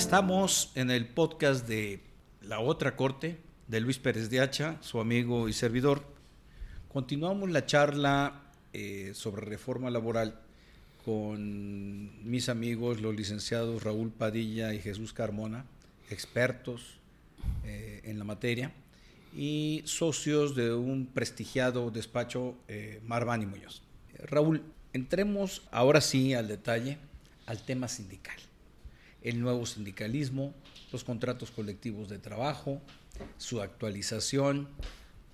Estamos en el podcast de La Otra Corte de Luis Pérez de Hacha, su amigo y servidor. Continuamos la charla eh, sobre reforma laboral con mis amigos, los licenciados Raúl Padilla y Jesús Carmona, expertos eh, en la materia, y socios de un prestigiado despacho, eh, Marván y Muñoz. Raúl, entremos ahora sí al detalle, al tema sindical el nuevo sindicalismo, los contratos colectivos de trabajo, su actualización,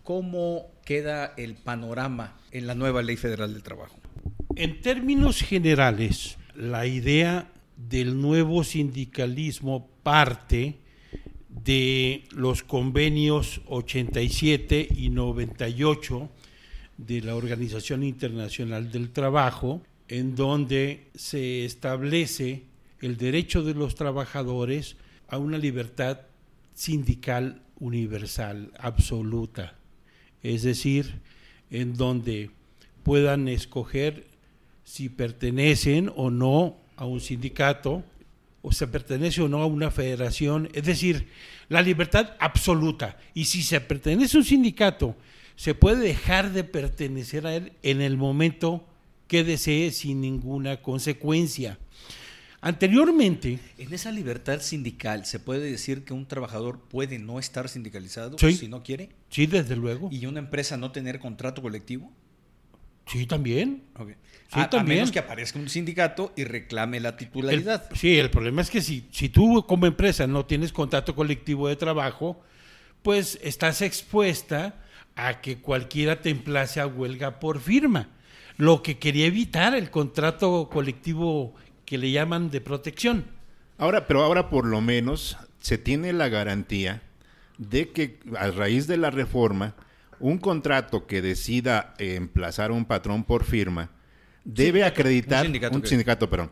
cómo queda el panorama en la nueva Ley Federal del Trabajo. En términos generales, la idea del nuevo sindicalismo parte de los convenios 87 y 98 de la Organización Internacional del Trabajo, en donde se establece el derecho de los trabajadores a una libertad sindical universal, absoluta. Es decir, en donde puedan escoger si pertenecen o no a un sindicato, o se pertenece o no a una federación, es decir, la libertad absoluta. Y si se pertenece a un sindicato, se puede dejar de pertenecer a él en el momento que desee sin ninguna consecuencia. Anteriormente... En esa libertad sindical, ¿se puede decir que un trabajador puede no estar sindicalizado si no quiere? Sí, desde luego. ¿Y una empresa no tener contrato colectivo? Sí, también. Sí, a, también. menos que aparezca un sindicato y reclame la titularidad. sí, el problema es que si, si tú como empresa no tienes contrato colectivo de trabajo, pues estás expuesta a que cualquiera te emplace a huelga por firma. Lo que quería evitar el contrato colectivo que le llaman de protección. Ahora, pero ahora por lo menos se tiene la garantía de que a raíz de la reforma, un contrato que decida emplazar a un patrón por firma debe acreditar, un sindicato, perdón,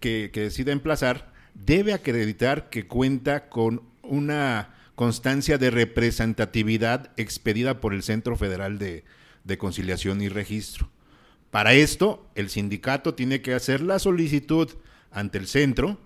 que, que decida emplazar, debe acreditar que cuenta con una constancia de representatividad expedida por el Centro Federal de, de Conciliación y Registro. Para esto, el sindicato tiene que hacer la solicitud ante el centro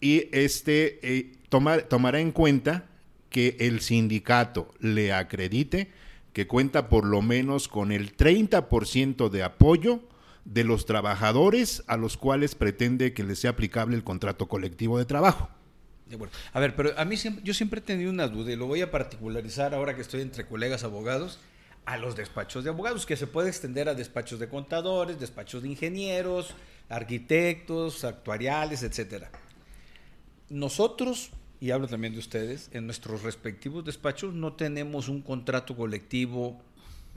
y este eh, tomará en cuenta que el sindicato le acredite que cuenta por lo menos con el 30% de apoyo de los trabajadores a los cuales pretende que les sea aplicable el contrato colectivo de trabajo. A ver, pero a mí siempre, yo siempre he tenido una duda y lo voy a particularizar ahora que estoy entre colegas abogados a los despachos de abogados, que se puede extender a despachos de contadores, despachos de ingenieros, arquitectos, actuariales, etcétera. Nosotros, y hablo también de ustedes, en nuestros respectivos despachos no tenemos un contrato colectivo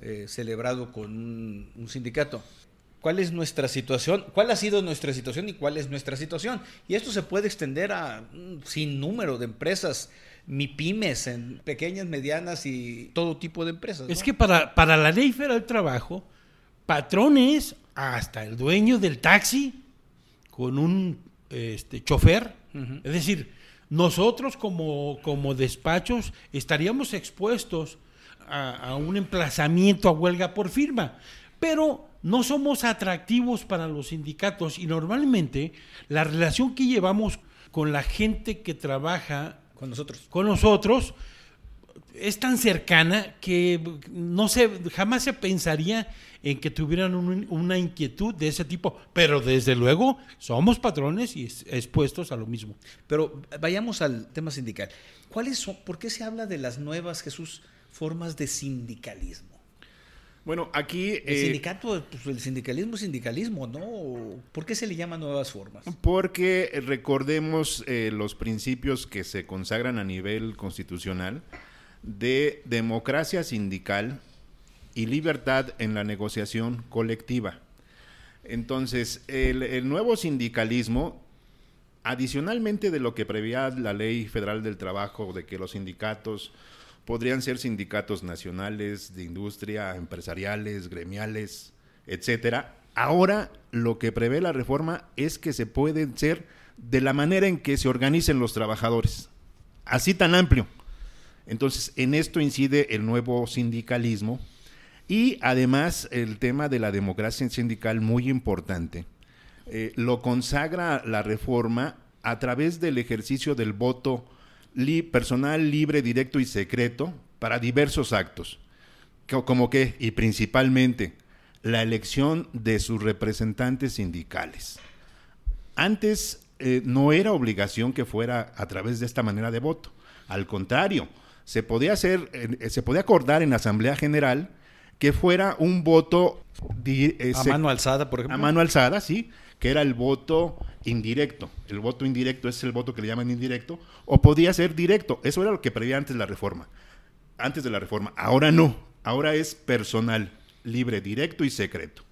eh, celebrado con un, sindicato. ¿Cuál es nuestra situación? ¿Cuál ha sido nuestra situación y cuál es nuestra situación? Y esto se puede extender a un sinnúmero de empresas pymes, en pequeñas, medianas y todo tipo de empresas. Es que para, para la ley federal del trabajo, patrones, hasta el dueño del taxi con un este, chofer, es decir, nosotros como, como despachos estaríamos expuestos a, a un emplazamiento a huelga por firma, pero no somos atractivos para los sindicatos y normalmente la relación que llevamos con la gente que trabaja con nosotros. Con nosotros es tan cercana que no se, jamás se pensaría en que tuvieran una inquietud de ese tipo, pero desde luego somos patrones y expuestos a lo mismo. Pero vayamos al tema sindical. ¿Cuáles son, por qué se habla de las nuevas, Jesús, formas de sindicalismo? Bueno, aquí... El eh, sindicato, pues, el sindicalismo es sindicalismo, ¿no? ¿Por qué se le llama nuevas formas? Porque recordemos eh, los principios que se consagran a nivel constitucional de democracia sindical y libertad en la negociación colectiva. Entonces, el, el nuevo sindicalismo, adicionalmente de lo que prevía la ley federal del trabajo, de que los sindicatos podrían ser sindicatos nacionales, de industria, empresariales, gremiales, etcétera. Ahora lo que prevé la reforma es que se pueden ser de la manera en que se organicen los trabajadores, así tan amplio. Entonces, en esto incide el nuevo sindicalismo y además el tema de la democracia sindical muy importante. Eh, lo consagra la reforma a través del ejercicio del voto personal, libre, directo y secreto para diversos actos, como que, y principalmente, la elección de sus representantes sindicales. Antes eh, no era obligación que fuera a través de esta manera de voto. Al contrario, se podía hacer, eh, se podía acordar en la Asamblea General que fuera un voto eh, a mano alzada, por ejemplo. A mano alzada, sí, que era el voto indirecto. El voto indirecto es el voto que le llaman indirecto, o podía ser directo. Eso era lo que preveía antes la reforma. Antes de la reforma. Ahora no. Ahora es personal, libre, directo y secreto.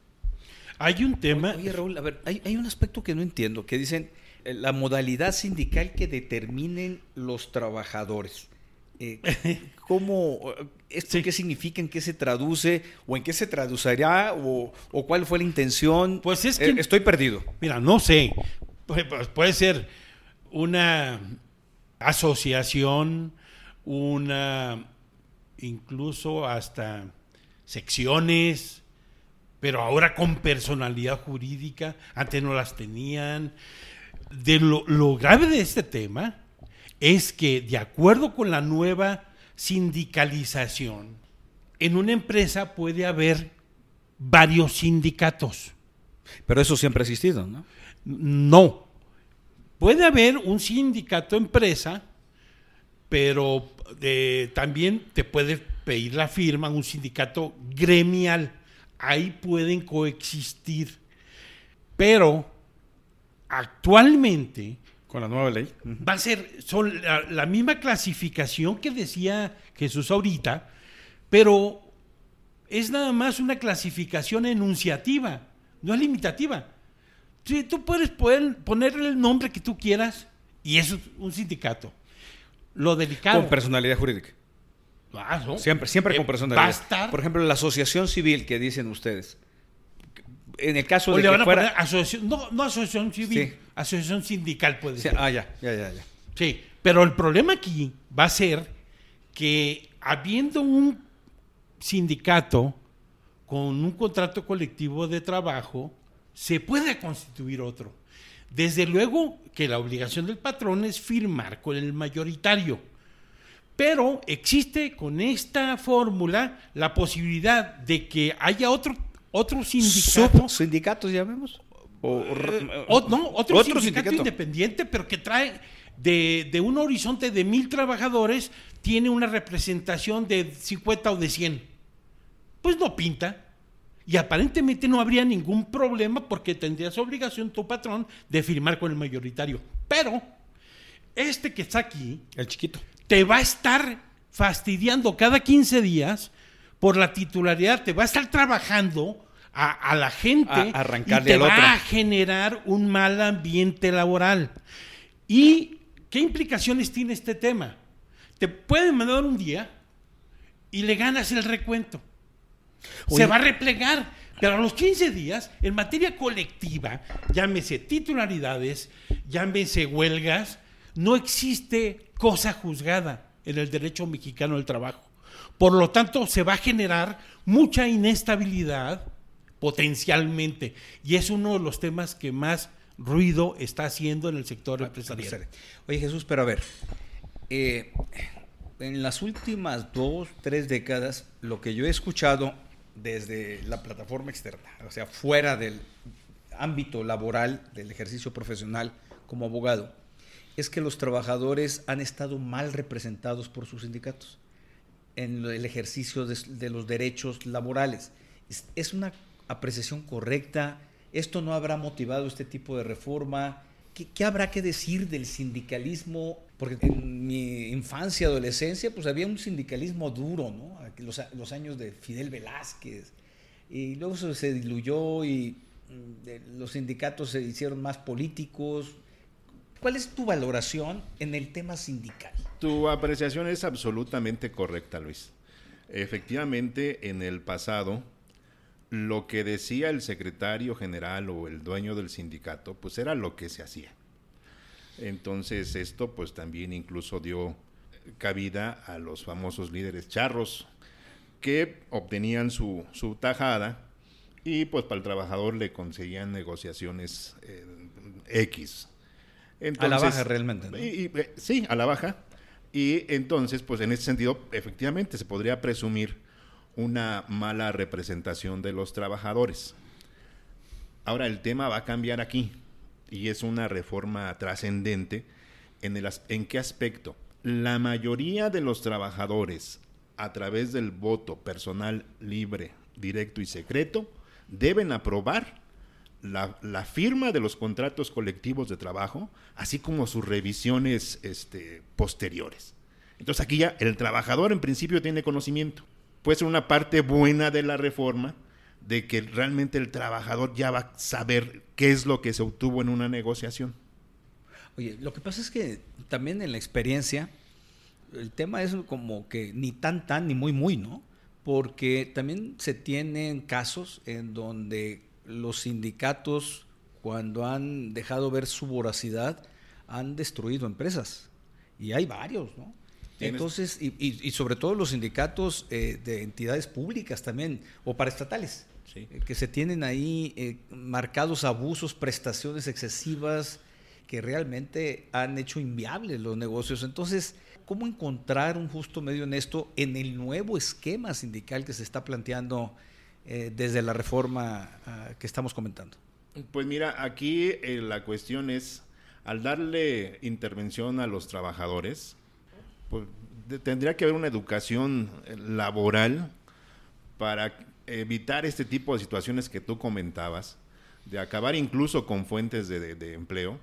Hay un tema. Oye, Raúl, a ver, hay, hay un aspecto que no entiendo, que dicen eh, la modalidad sindical que determinen los trabajadores. Eh, ¿Cómo, esto qué significa, en qué se traduce, o en qué se traducirá, o, cuál fue la intención? Pues es que... Eh, estoy perdido. Mira, no sé. Pues, puede ser una asociación, una incluso hasta secciones, pero ahora con personalidad jurídica, antes no las tenían de lo, grave de este tema es que, de acuerdo con la nueva sindicalización, en una empresa puede haber varios sindicatos. Pero eso siempre ha existido, ¿no? No. Puede haber un sindicato empresa, pero eh, también te puede pedir la firma un sindicato gremial. Ahí pueden coexistir. Pero actualmente con la nueva ley va a ser son la, misma clasificación que decía Jesús ahorita, pero es nada más una clasificación enunciativa, no es limitativa. tú puedes ponerle el nombre que tú quieras y es un sindicato. Lo delicado. Con personalidad jurídica. Ah, siempre, siempre con eh, personalidad. Por ejemplo, la asociación civil que dicen ustedes en el caso de que fuera... asociación, no, no asociación civil, asociación sindical puede ser. Ah, ya, ya, ya, ya. Sí, pero el problema aquí va a ser que habiendo un sindicato con un contrato colectivo de trabajo, se puede constituir otro. Desde luego que la obligación del patrón es firmar con el mayoritario. Pero existe con esta fórmula la posibilidad de que haya otro otro sindicato. ¿Sindicatos llamemos? O, eh, no, otro, sindicato, independiente, pero que trae de, un horizonte de mil trabajadores, tiene una representación de 50 o de 100. Pues no pinta. Y aparentemente no habría ningún problema porque tendrías obligación tu patrón de firmar con el mayoritario. Pero este que está aquí, el chiquito, te va a estar fastidiando cada 15 días por la titularidad, te va a estar trabajando a, la gente y te va a generar un mal ambiente laboral. ¿Y qué implicaciones tiene este tema? Te pueden mandar un día y le ganas el recuento. Se va a replegar. Pero a los 15 días, en materia colectiva, llámese titularidades, llámese huelgas, no existe cosa juzgada en el derecho mexicano del trabajo. Por lo tanto, se va a generar mucha inestabilidad potencialmente. Y es uno de los temas que más ruido está haciendo en el sector empresarial. Oye Jesús, pero a ver, eh, en las últimas dos, tres décadas, lo que yo he escuchado desde la plataforma externa, o sea, fuera del ámbito laboral, del ejercicio profesional como abogado, es que los trabajadores han estado mal representados por sus sindicatos en el ejercicio de, los derechos laborales. Es, una apreciación correcta? ¿Esto no habrá motivado este tipo de reforma? ¿Qué, habrá que decir del sindicalismo? Porque en mi infancia, adolescencia, pues había un sindicalismo duro, ¿no? Los, los años de Fidel Velázquez. Y luego se diluyó y mm, los sindicatos se hicieron más políticos. ¿Cuál es tu valoración en el tema sindical? Tu apreciación es absolutamente correcta, Luis. Efectivamente, en el pasado, lo que decía el secretario general o el dueño del sindicato, pues era lo que se hacía. Entonces esto pues también incluso dio cabida a los famosos líderes charros que obtenían su, su tajada y pues para el trabajador le conseguían negociaciones eh, X. a la baja realmente. Eh, sí, a la baja. Y entonces, pues en ese sentido, efectivamente, se podría presumir una mala representación de los trabajadores. Ahora el tema va a cambiar aquí y es una reforma trascendente. ¿En, ¿En qué aspecto? La mayoría de los trabajadores, a través del voto personal libre, directo y secreto, deben aprobar la, firma de los contratos colectivos de trabajo, así como sus revisiones este, posteriores. Entonces aquí ya el trabajador en principio tiene conocimiento. Puede ser una parte buena de la reforma, de que realmente el trabajador ya va a saber qué es lo que se obtuvo en una negociación. Oye, lo que pasa es que también en la experiencia, el tema es como que ni tan tan ni muy muy, ¿no? Porque también se tienen casos en donde los sindicatos, cuando han dejado ver su voracidad, han destruido empresas. Y hay varios, ¿no? Entonces, y, sobre todo los sindicatos eh, de entidades públicas también, o paraestatales. Eh, que se tienen ahí eh, marcados abusos, prestaciones excesivas que realmente han hecho inviables los negocios. Entonces, ¿cómo encontrar un justo medio en esto en el nuevo esquema sindical que se está planteando eh, desde la reforma ah, que estamos comentando? Pues mira, aquí la cuestión es, al darle intervención a los trabajadores, pues, tendría que haber una educación laboral para evitar este tipo de situaciones que tú comentabas, de acabar incluso con fuentes de, empleo.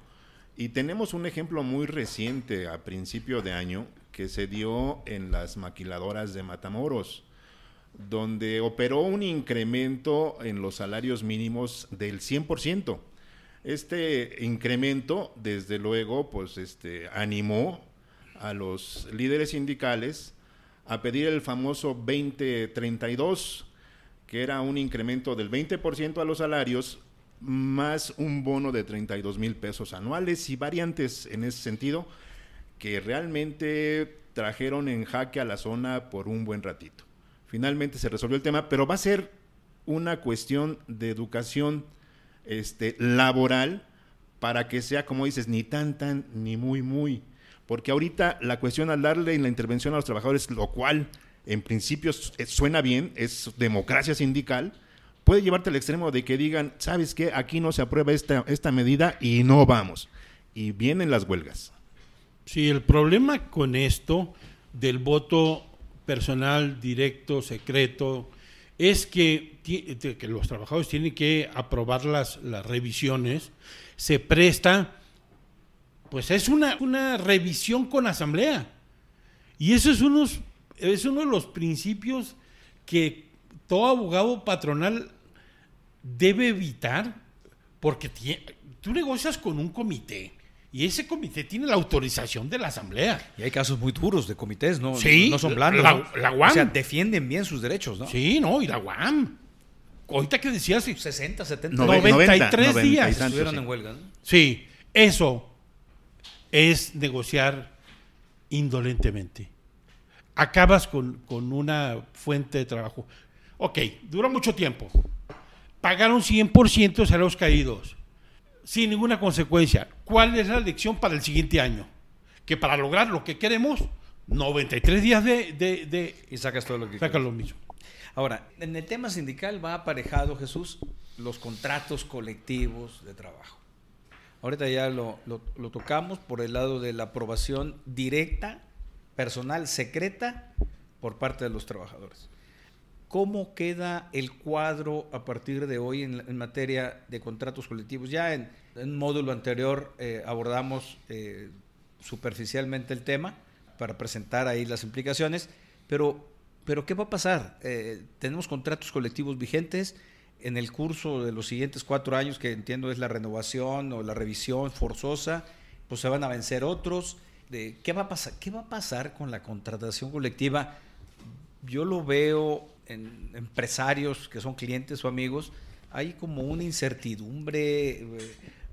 Y tenemos un ejemplo muy reciente a principio de año que se dio en las maquiladoras de Matamoros, donde operó un incremento en los salarios mínimos del 100%. Este incremento, desde luego, pues este, animó a los líderes sindicales a pedir el famoso 2032, que era un incremento del 20% a los salarios, más un bono de 32 mil pesos anuales y variantes en ese sentido, que realmente trajeron en jaque a la zona por un buen ratito. Finalmente se resolvió el tema, pero va a ser una cuestión de educación este, laboral para que sea, como dices, ni tan, tan, ni muy, muy. Porque ahorita la cuestión al darle la intervención a los trabajadores, lo cual en principio eh, suena bien, es democracia sindical, puede llevarte al extremo de que digan, ¿sabes qué? Aquí no se aprueba esta, esta medida y no vamos. Y vienen las huelgas. Sí, el problema con esto del voto personal, directo, secreto, es que, que los trabajadores tienen que aprobar las, las revisiones, se presta, pues es una, una revisión con asamblea. Y eso es es uno de los principios que todo abogado patronal debe evitar, porque tú negocias con un comité y ese comité tiene la autorización de la asamblea. Y hay casos muy duros de comités, ¿no? Sí, no son blandos. La, UAM. O sea, defienden bien sus derechos, ¿no? Sí, no, y la UAM. Ahorita que decías... 60, 70... 93 días. Estuvieron en huelga, ¿no? Sí, eso es negociar indolentemente acabas con, una fuente de trabajo. Ok, duró mucho tiempo. Pagaron 100% de salarios caídos, sin ninguna consecuencia. ¿Cuál es la lección para el siguiente año? Que para lograr lo que queremos, 93 días de... de, y sacas todo lo que Sacas lo mismo. Ahora, en el tema sindical va aparejado, Jesús, los contratos colectivos de trabajo. Ahorita ya lo, lo tocamos por el lado de la aprobación directa personal secreta por parte de los trabajadores. ¿Cómo queda el cuadro a partir de hoy en, materia de contratos colectivos? Ya en, un módulo anterior eh, abordamos eh, superficialmente el tema para presentar ahí las implicaciones, pero, pero ¿qué va a pasar? Eh, tenemos contratos colectivos vigentes en el curso de los siguientes cuatro años, que entiendo es la renovación o la revisión forzosa, pues se van a vencer otros qué va a pasar, qué va a pasar con la contratación colectiva. Yo lo veo en empresarios que son clientes o amigos, hay como una incertidumbre, eh,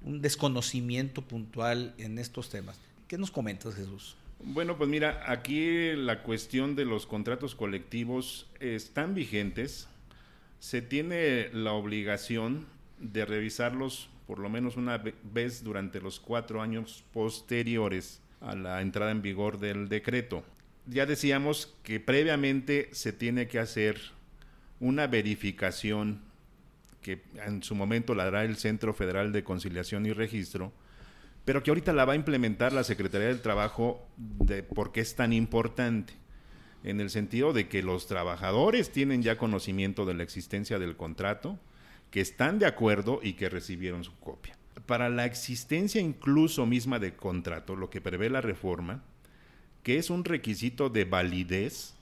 un desconocimiento puntual en estos temas. ¿Qué nos comentas, Jesús? Bueno, pues mira, aquí la cuestión de los contratos colectivos están vigentes. Se tiene la obligación de revisarlos por lo menos una vez durante los cuatro años posteriores a la entrada en vigor del decreto. Ya decíamos que previamente se tiene que hacer una verificación que en su momento la hará el Centro Federal de Conciliación y Registro, pero que ahorita la va a implementar la Secretaría del Trabajo de por es tan importante, en el sentido de que los trabajadores tienen ya conocimiento de la existencia del contrato, que están de acuerdo y que recibieron su copia. Para la existencia incluso misma de contrato, lo que prevé la reforma, que es un requisito de validez,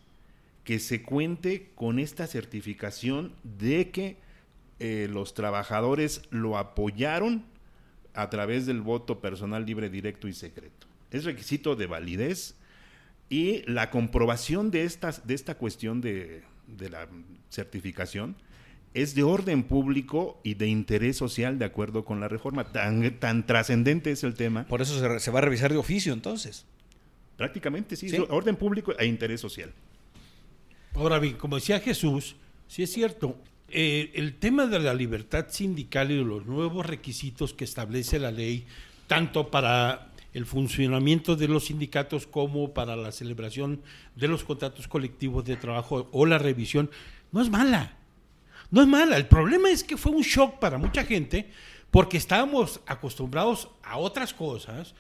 que se cuente con esta certificación de que eh, los trabajadores lo apoyaron a través del voto personal libre, directo y secreto. Es requisito de validez y la comprobación de, estas, de esta cuestión de, de la certificación es de orden público y de interés social de acuerdo con la reforma. Tan, tan trascendente es el tema. Por eso se, se, va a revisar de oficio entonces. Prácticamente sí, ¿Sí? orden público e interés social. Ahora bien, como decía Jesús, sí es cierto, eh, el tema de la libertad sindical y de los nuevos requisitos que establece la ley, tanto para el funcionamiento de los sindicatos como para la celebración de los contratos colectivos de trabajo o la revisión, no es mala. No es mala. El problema es que fue un shock para mucha gente porque estábamos acostumbrados a otras cosas.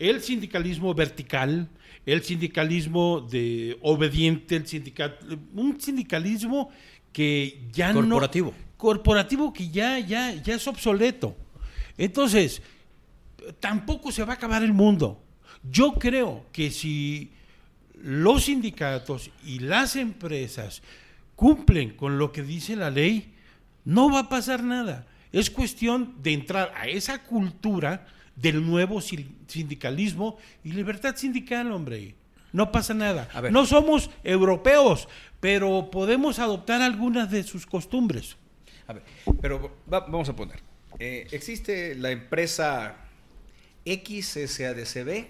El sindicalismo vertical, el sindicalismo de obediente, el sindical, un sindicalismo que ya corporativo. no corporativo que ya ya ya es obsoleto. Entonces, tampoco se va a acabar el mundo. Yo creo que si los sindicatos y las empresas cumplen con lo que dice la ley, no va a pasar nada. Es cuestión de entrar a esa cultura del nuevo sindicalismo y libertad sindical, hombre. No pasa nada. No somos europeos, pero podemos adoptar algunas de sus costumbres. A ver, pero va, vamos a poner. Eh, existe la empresa XSADCB,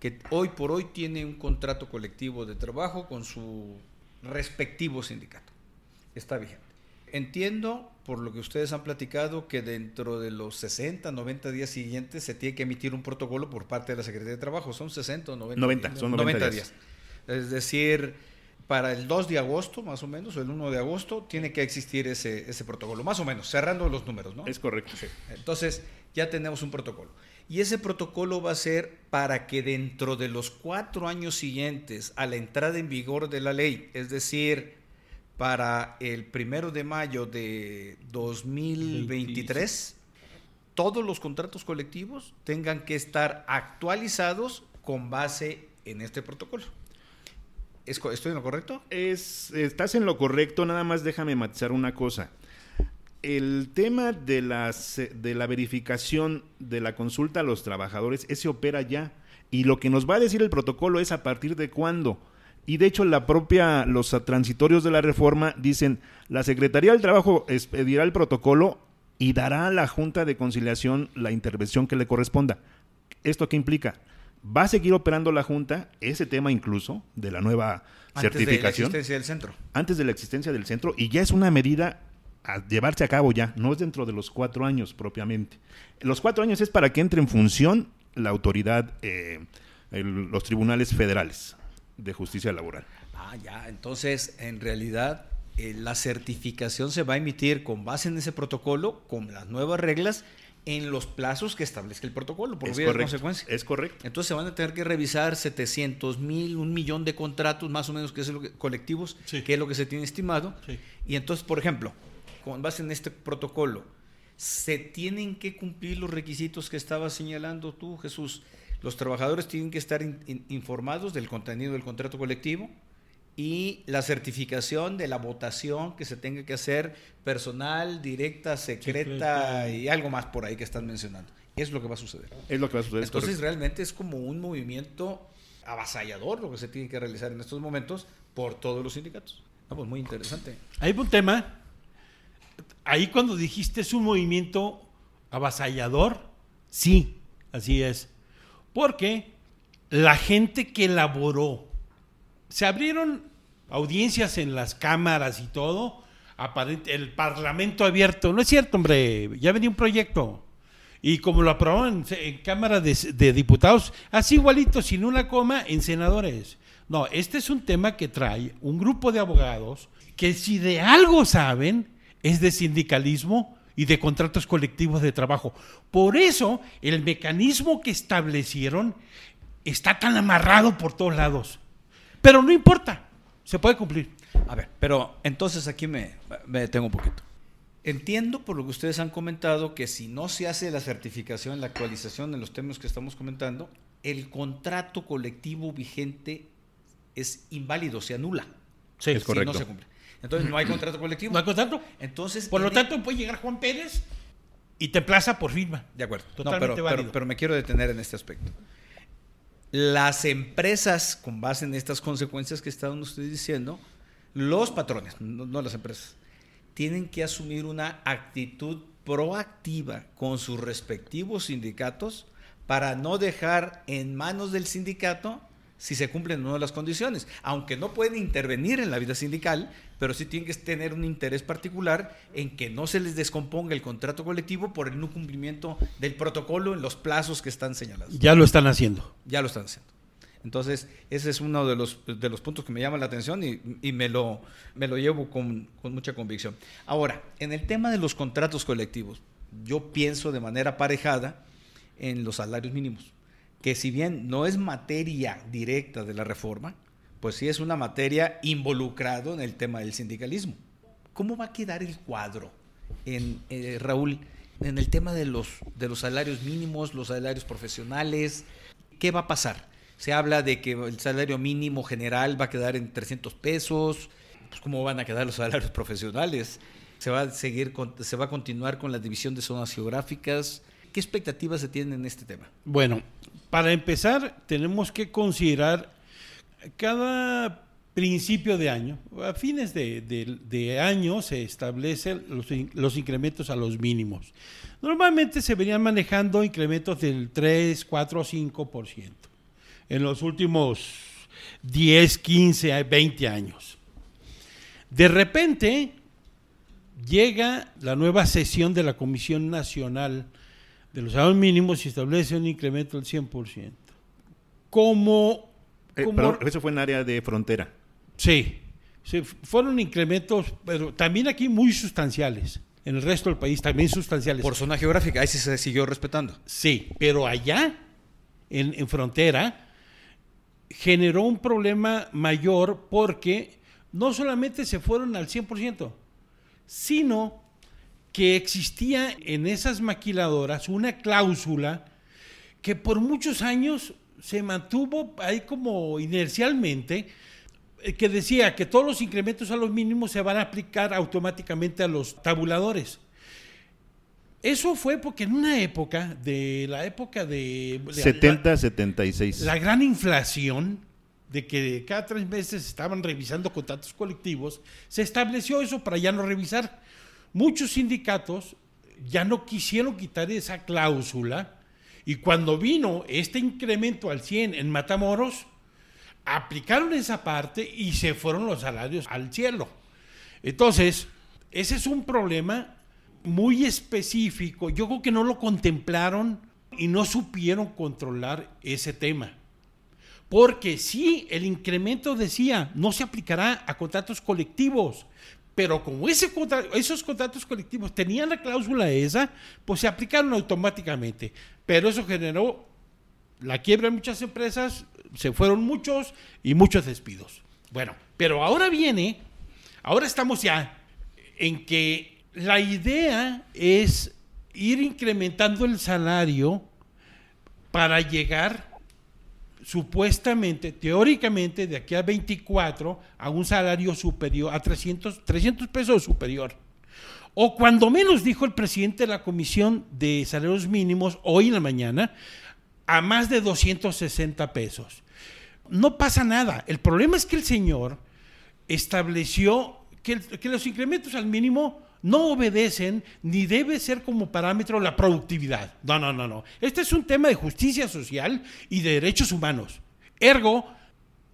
que hoy por hoy tiene un contrato colectivo de trabajo con su respectivo sindicato. Está vigente. Entiendo, por lo que ustedes han platicado, que dentro de los 60, 90 días siguientes se tiene que emitir un protocolo por parte de la Secretaría de Trabajo. ¿Son 60 o 90? 90, son 90, 90 días. días. Es decir, para el 2 de agosto, más o menos, o el 1 de agosto, tiene que existir ese, ese protocolo, más o menos, cerrando los números, ¿no? Es correcto. Sí. Entonces, ya tenemos un protocolo. Y ese protocolo va a ser para que dentro de los cuatro años siguientes a la entrada en vigor de la ley, es decir, para el primero de mayo de 2023, todos los contratos colectivos tengan que estar actualizados con base en este protocolo. ¿Estoy en lo correcto? Es, estás en lo correcto, nada más déjame matizar una cosa. El tema de, las, de la verificación de la consulta a los trabajadores, ese opera ya. Y lo que nos va a decir el protocolo es a partir de cuándo. Y de hecho, la propia, los transitorios de la reforma dicen, la Secretaría del Trabajo expedirá el protocolo y dará a la Junta de Conciliación la intervención que le corresponda. ¿Esto qué implica? Va a seguir operando la Junta, ese tema incluso, de la nueva Antes certificación. de la existencia del centro. Antes de la existencia del centro, y ya es una medida a llevarse a cabo ya, no es dentro de los cuatro años propiamente. Los cuatro años es para que entre en función la autoridad, eh, el, los tribunales federales de justicia laboral. Ah, ya, entonces en realidad eh, la certificación se va a emitir con base en ese protocolo, con las nuevas reglas, en los plazos que establezca el protocolo, por es vía correcto, de consecuencia. Es correcto. Entonces se van a tener que revisar 700 mil, un millón de contratos, más o menos, que es lo que, colectivos, Sí. que es lo que se tiene estimado. Sí. Y entonces, por ejemplo, con base en este protocolo, se tienen que cumplir los requisitos que estabas señalando tú, Jesús. Los trabajadores tienen que estar in- in- informados del contenido del contrato colectivo y la certificación de la votación que se tenga que hacer personal, directa, secreta, y algo más por ahí que están mencionando. Es lo que va a suceder. Es lo que va a suceder. es Entonces correcto. realmente es como un movimiento avasallador lo que se tiene que realizar en estos momentos por todos los sindicatos. No, pues muy interesante. Hay un tema. Ahí cuando dijiste es un movimiento avasallador, sí, así es. Porque la gente que elaboró, se abrieron audiencias en las cámaras y todo, el Parlamento abierto, no es cierto, hombre, ya venía un proyecto. Y como lo aprobaron en, Cámara de, de, Diputados, así igualito, sin una coma, en senadores. No, este es un tema que trae un grupo de abogados que si de algo saben es de sindicalismo y de contratos colectivos de trabajo. Por eso el mecanismo que establecieron está tan amarrado por todos lados. Pero no importa, se puede cumplir. A ver, pero entonces aquí me, me detengo un poquito. Entiendo por lo que ustedes han comentado que si no se hace la certificación, la actualización en los temas que estamos comentando, el contrato colectivo vigente es inválido, se anula. Sí, es correcto. no se cumple. Entonces no hay contrato colectivo. No hay contrato. Entonces, por lo tanto, puede llegar Juan Pérez y te plaza por firma. De acuerdo. Totalmente válido. pero me quiero detener en este aspecto. Las empresas, con base en estas consecuencias que estaban ustedes diciendo, los patrones, no, las empresas, tienen que asumir una actitud proactiva con sus respectivos sindicatos para no dejar en manos del sindicato si se cumplen o no las condiciones. Aunque no pueden intervenir en la vida sindical, pero sí tienen que tener un interés particular en que no se les descomponga el contrato colectivo por el no cumplimiento del protocolo en los plazos que están señalados. Ya lo están haciendo. Ya lo están haciendo. Entonces, ese es uno de los, de los puntos que me llama la atención y, me, lo, me lo llevo con, con mucha convicción. Ahora, en el tema de los contratos colectivos, yo pienso de manera aparejada en los salarios mínimos que si bien no es materia directa de la reforma, pues sí es una materia involucrado en el tema del sindicalismo. ¿Cómo va a quedar el cuadro, en, eh, Raúl, en el tema de los, de los salarios mínimos, los salarios profesionales? ¿Qué va a pasar? Se habla de que el salario mínimo general va a quedar en 300 pesos. Pues, ¿Cómo van a quedar los salarios profesionales? ¿Se va a, seguir, se va a continuar con la división de zonas geográficas? ¿Qué expectativas se tienen en este tema? Bueno, para empezar, tenemos que considerar cada principio de año, a fines de, año se establecen los, incrementos a los mínimos. Normalmente se venían manejando incrementos del 3, 4 o 5% en los últimos 10, 15, 20 años. De repente llega la nueva sesión de la Comisión Nacional de los salarios mínimos se establece un incremento del 100%. Como, eh, pero eso fue en área de frontera. Sí, fueron incrementos, pero también aquí muy sustanciales. En el resto del país también sustanciales. Por zona geográfica, ahí sí se siguió respetando. Sí, pero allá, en, en frontera, generó un problema mayor porque no solamente se fueron al 100%, sino que existía en esas maquiladoras una cláusula que por muchos años se mantuvo ahí como inercialmente, eh, que decía que todos los incrementos a los mínimos se van a aplicar automáticamente a los tabuladores. Eso fue porque en una época, de la época de... 70, 76. La gran inflación, de que cada tres meses estaban revisando contratos colectivos, se estableció eso para ya no revisar muchos sindicatos ya no quisieron quitar esa cláusula y cuando vino este incremento al 100 en Matamoros, aplicaron esa parte y se fueron los salarios al cielo. Entonces, ese es un problema muy específico. Yo creo que no lo contemplaron y no supieron controlar ese tema. Porque sí, el incremento decía, no se aplicará a contratos colectivos, pero como esos contratos colectivos tenían la cláusula esa, pues se aplicaron automáticamente. Pero eso generó la quiebra de muchas empresas, se fueron muchos y muchos despidos. Bueno, pero ahora viene, ahora estamos ya en que la idea es ir incrementando el salario para llegar supuestamente, teóricamente, de aquí a 24 a un salario superior, a 300, 300 pesos superior. O cuando menos dijo el presidente de la Comisión de Salarios Mínimos hoy en la mañana, a más de 260 pesos. No pasa nada. El problema es que el señor estableció que, que los incrementos al mínimo no obedecen ni debe ser como parámetro la productividad. No, no, no, no. Este es un tema de justicia social y de derechos humanos. Ergo,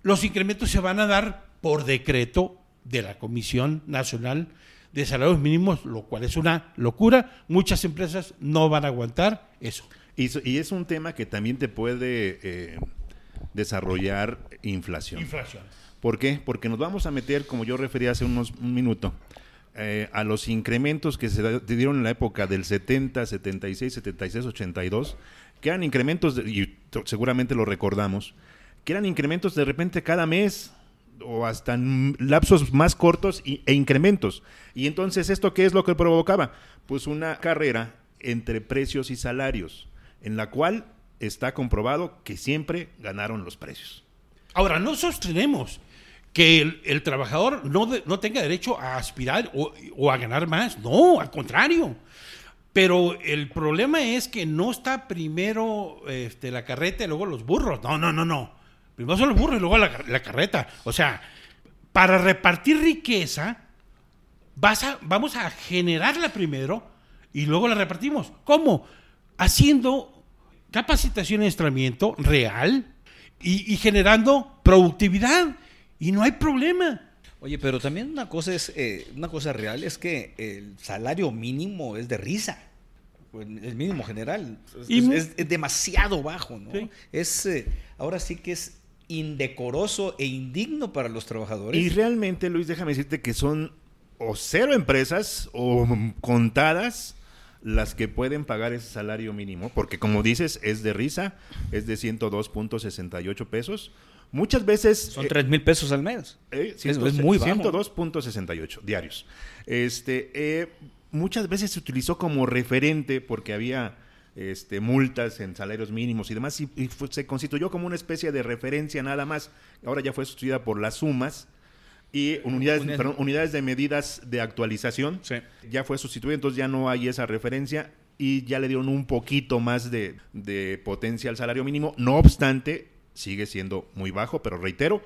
los incrementos se van a dar por decreto de la Comisión Nacional de salarios mínimos, lo cual es una locura. Muchas empresas no van a aguantar eso. Y, es un tema que también te puede eh, desarrollar inflación. Inflación. ¿Por qué? Porque nos vamos a meter, como yo refería hace unos un minuto, eh, a los incrementos que se dieron en la época del 70, 76, 76, 82, que eran incrementos, y seguramente lo recordamos, que eran incrementos de repente cada mes o hasta lapsos más cortos y- e incrementos. Y entonces, ¿esto qué es lo que provocaba? Pues una carrera entre precios y salarios, en la cual está comprobado que siempre ganaron los precios. Ahora, no sostenemos que el, trabajador no, no tenga derecho a aspirar o, a ganar más. No, al contrario. Pero el problema es que no está primero este, la carreta y luego los burros. No, no, no, no. Primero son los burros y luego la, la carreta. O sea, para repartir riqueza, vas vamos a generarla primero y luego la repartimos. ¿Cómo? Haciendo capacitación y entrenamiento real y generando productividad. Y no hay problema. Oye, pero también una cosa es eh, una cosa real es que el salario mínimo es de risa. El mínimo general es, Y es- mu- es- es demasiado bajo, ¿no? Sí. Es eh, ahora sí que es indecoroso e indigno para los trabajadores. Y realmente, Luis, déjame decirte que son o cero empresas o contadas las que pueden pagar ese salario mínimo, porque como dices, es de risa, es de 102.68 pesos. Muchas veces... Son eh, tres mil pesos al mes. eh, Es- es muy bajo. 102.68 diarios. Este, eh, muchas veces se utilizó como referente porque había este, multas en salarios mínimos y demás, y, y fue- se constituyó como una especie de referencia nada más. Ahora ya fue sustituida por las sumas y unidades, Unidades- perdón, unidades de medidas de actualización. Sí. Ya fue sustituida, entonces ya no hay esa referencia y ya le dieron un poquito más de, de potencia al salario mínimo. No obstante, sigue siendo muy bajo, pero reitero,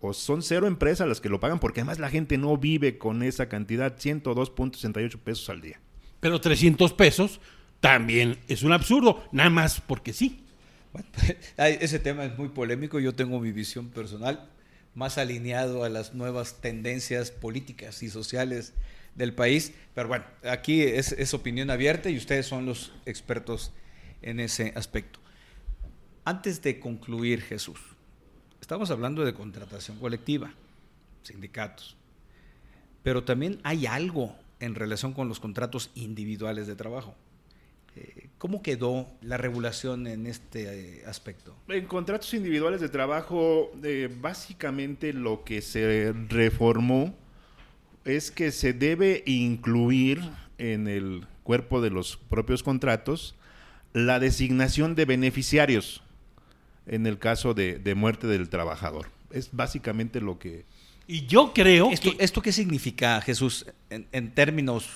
o son cero empresas las que lo pagan, porque además la gente no vive con esa cantidad, 102.68 pesos al día. Pero 300 pesos también es un absurdo. Nada más porque sí. Bueno, ese tema es muy polémico. Yo tengo mi visión personal más alineado a las nuevas tendencias políticas y sociales del país. Pero bueno, aquí es, es opinión abierta y ustedes son los expertos en ese aspecto. Antes de concluir, Jesús, estamos hablando de contratación colectiva, sindicatos, pero también hay algo en relación con los contratos individuales de trabajo. Eh, ¿Cómo quedó la regulación en este eh, aspecto? En contratos individuales de trabajo, eh, básicamente lo que se reformó es que se debe incluir en el cuerpo de los propios contratos la designación de beneficiarios en el caso de, de muerte del trabajador. Es básicamente lo que... Y yo creo ¿Esto, que... ¿Esto qué significa, Jesús, en, en términos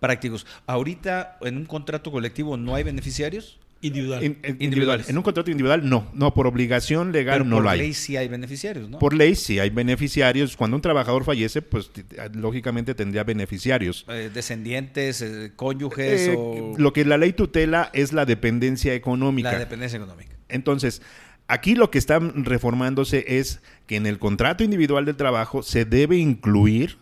prácticos? ¿Ahorita en un contrato colectivo no hay beneficiarios? Individual. Individuales. En un contrato individual no, no, por obligación legal Pero no por lo hay. ley sí hay beneficiarios, ¿no? Por ley sí hay beneficiarios. Cuando un trabajador fallece, pues lógicamente tendría beneficiarios. Eh, descendientes, eh, cónyuges Eh, o Lo que la ley tutela es la dependencia económica. la dependencia económica. Entonces, aquí lo que está reformándose es que en el contrato individual del trabajo se debe incluir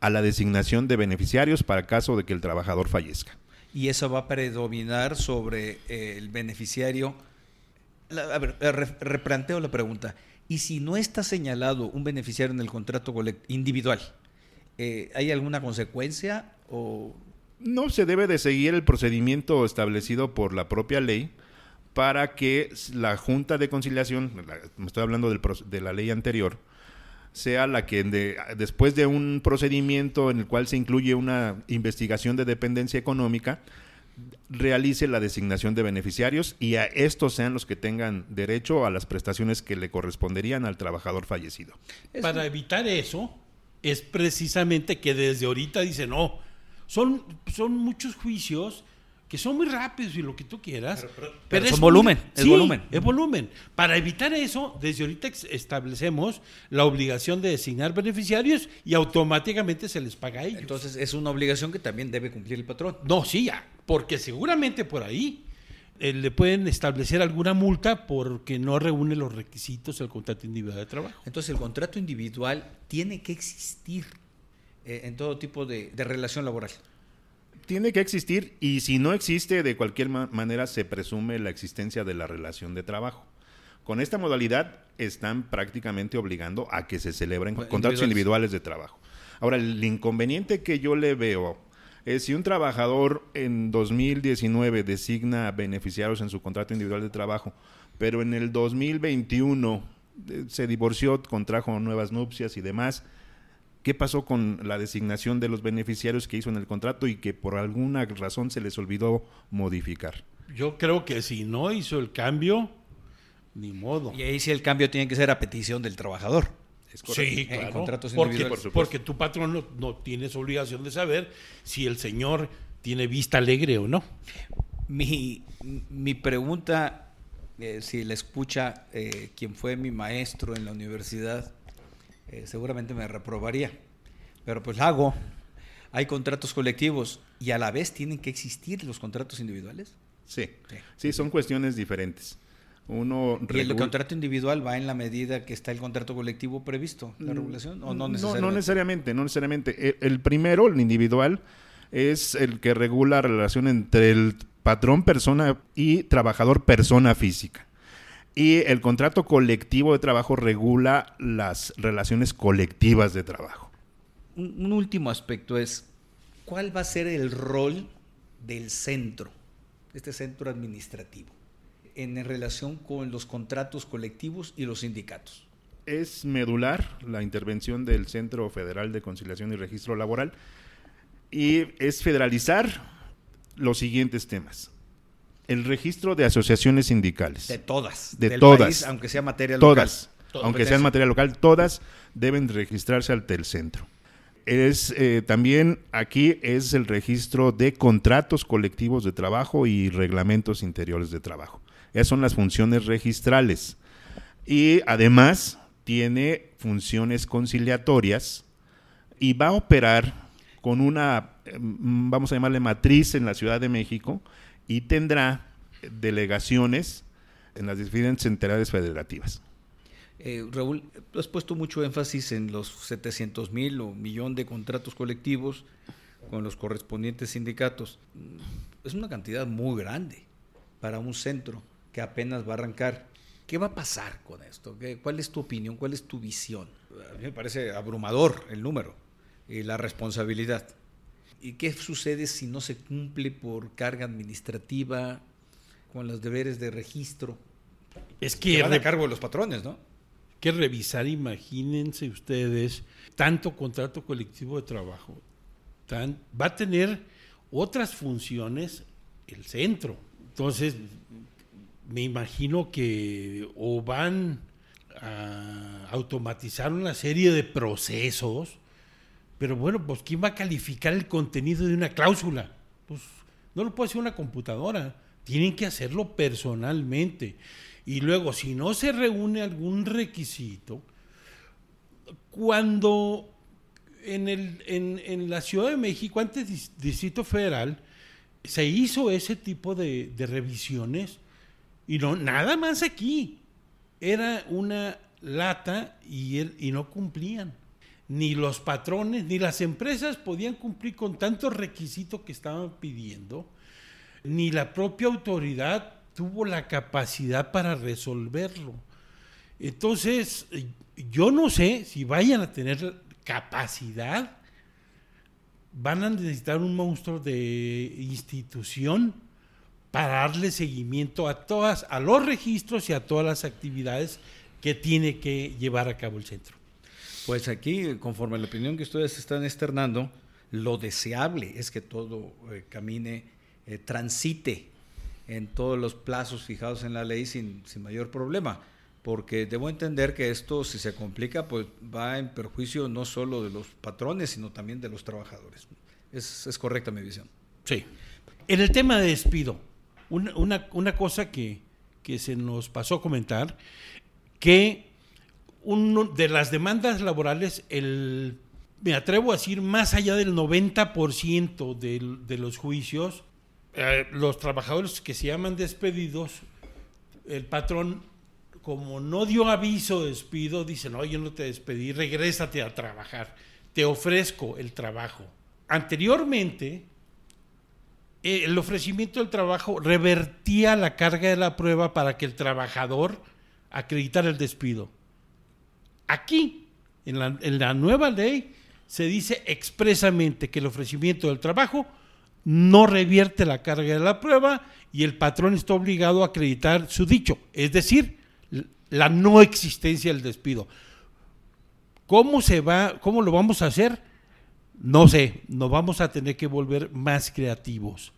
a la designación de beneficiarios para caso de que el trabajador fallezca. Y eso va a predominar sobre eh, el beneficiario. La- a ver, eh, re- replanteo la pregunta. ¿Y si no está señalado un beneficiario en el contrato individual, eh, ¿hay alguna consecuencia o No se debe de seguir el procedimiento establecido por la propia ley para que la Junta de Conciliación, la- me estoy hablando del de la ley anterior, sea la que de- después de un procedimiento en el cual se incluye una investigación de dependencia económica, realice la designación de beneficiarios y a estos sean los que tengan derecho a las prestaciones que le corresponderían al trabajador fallecido. Para evitar eso, es precisamente que desde ahorita dicen, no, son, son muchos juicios que son muy rápidos y lo que tú quieras. pero es son volumen, es Sí, volumen. Es volumen. Para evitar eso, desde ahorita establecemos la obligación de designar beneficiarios y automáticamente se les paga a ellos. Entonces es una obligación que también debe cumplir el patrón. No, sí, ya, porque seguramente por ahí eh, le pueden establecer alguna multa porque no reúne los requisitos del contrato individual de trabajo. Entonces el contrato individual tiene que existir eh, en todo tipo de, de relación laboral. Tiene que existir y si no existe, de cualquier ma- manera se presume la existencia de la relación de trabajo. Con esta modalidad están prácticamente obligando a que se celebren Bueno, contratos individuales. individuales de trabajo. Ahora, el inconveniente que yo le veo es si un trabajador en 2019 designa beneficiarios en su contrato individual de trabajo, pero en el 2021 eh, se divorció, contrajo nuevas nupcias y demás, ¿Qué pasó con la designación de los beneficiarios que hizo en el contrato y que por alguna razón se les olvidó modificar? Yo creo que si no hizo el cambio, ni modo. Y ahí sí el cambio tiene que ser a petición del trabajador. ¿Es Sí, En claro. contratos porque. Por porque tu patrón no, no tienes obligación de saber si el señor tiene vista alegre o no. Mi, mi pregunta, eh, si la escucha eh, quien fue mi maestro en la universidad, eh, seguramente me reprobaría. Pero pues la hago. Hay contratos colectivos y a la vez tienen que existir los contratos individuales. Sí, Sí. sí, son cuestiones diferentes. Uno ¿Y el contrato individual va en la medida que está el contrato colectivo previsto, la regulación? ¿O no necesariamente? No, necesariamente, no necesariamente. El, el primero, el individual, es el que regula la relación entre el patrón persona y trabajador persona física. Y el contrato colectivo de trabajo regula las relaciones colectivas de trabajo. Un, un último aspecto es, ¿cuál va a ser el rol del centro, este centro administrativo, en relación con los contratos colectivos y los sindicatos? Es medular la intervención del Centro Federal de Conciliación y Registro Laboral y es federalizar los siguientes temas. El registro de asociaciones sindicales. De todas. De del todas. país, aunque sea materia local. todas, aunque sean materia local, todas deben registrarse al Telcentro. Es eh, también aquí es el registro de contratos colectivos de trabajo y reglamentos interiores de trabajo. Esas son las funciones registrales. Y además tiene funciones conciliatorias y va a operar con una, mm, vamos a llamarle matriz en la Ciudad de México y tendrá delegaciones en las diferentes entidades federativas. Eh, Raúl, has puesto mucho énfasis en los 700 mil o millón de contratos colectivos con los correspondientes sindicatos. Mm, Es una cantidad muy grande para un centro que apenas va a arrancar. ¿Qué va a pasar con esto? ¿Qué- ¿Cuál es tu opinión? ¿Cuál es tu visión? A mí me parece abrumador el número y la responsabilidad. ¿Y qué sucede si no se cumple por carga administrativa con los deberes de registro? Es Que que, van a cargo de los patrones, ¿no? que revisar, imagínense ustedes, tanto contrato colectivo de trabajo. Tan, va a tener otras funciones el centro. Entonces, me imagino que o van a automatizar una serie de procesos, pero bueno, pues ¿quién va a calificar el contenido de una cláusula? Pues no lo puede hacer una computadora, tienen que hacerlo personalmente. Y luego, si no se reúne algún requisito, cuando en, el, en, en la Ciudad de México, antes dis- Distrito Federal, se hizo ese tipo de, de revisiones y no, nada más aquí. Era una lata y, el- y no cumplían. Ni los patrones, ni las empresas podían cumplir con tantos requisitos que estaban pidiendo, ni la propia autoridad tuvo la capacidad para resolverlo. Entonces, yo no sé si vayan a tener capacidad, van a necesitar un monstruo de institución para darle seguimiento a todas, a los registros y a todas las actividades que tiene que llevar a cabo el centro. Pues aquí, conforme a la opinión que ustedes están externando, lo deseable es que todo eh, camine, eh, transite en todos los plazos fijados en la ley sin, sin mayor problema, porque debo entender que esto, si se complica, pues va en perjuicio no solo de los patrones, sino también de los trabajadores. Es, es correcta mi visión. Sí. En el tema de despido, una, una- cosa que, que se nos pasó a comentar, que de las demandas laborales, el, me atrevo a decir, más allá del 90% del- de los juicios, eh, los trabajadores que se llaman despedidos, el patrón, como no dio aviso de despido, dice, no, yo no te despedí, regrésate a trabajar. te ofrezco el trabajo. Anteriormente, eh, el ofrecimiento del trabajo revertía la carga de la prueba para que el trabajador acreditara el despido. Aquí, en la, en la nueva ley, se dice expresamente que el ofrecimiento del trabajo no revierte la carga de la prueba y el patrón está obligado a acreditar su dicho, es decir, la no existencia del despido. ¿Cómo se va, cómo lo vamos a hacer? No sé, nos vamos a tener que volver más creativos.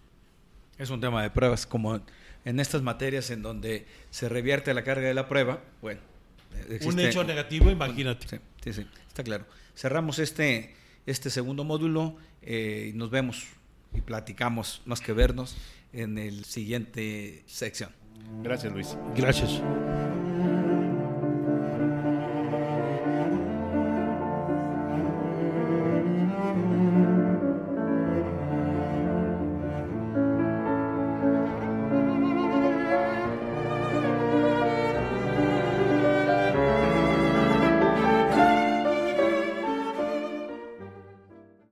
Es un tema de pruebas, como en estas materias en donde se revierte la carga de la prueba, bueno. Un hecho negativo, imagínate. Sí, sí, sí, está claro. Cerramos este, este segundo módulo eh, y nos vemos y platicamos, más que vernos, en el siguiente sección. Gracias, Luis. Gracias.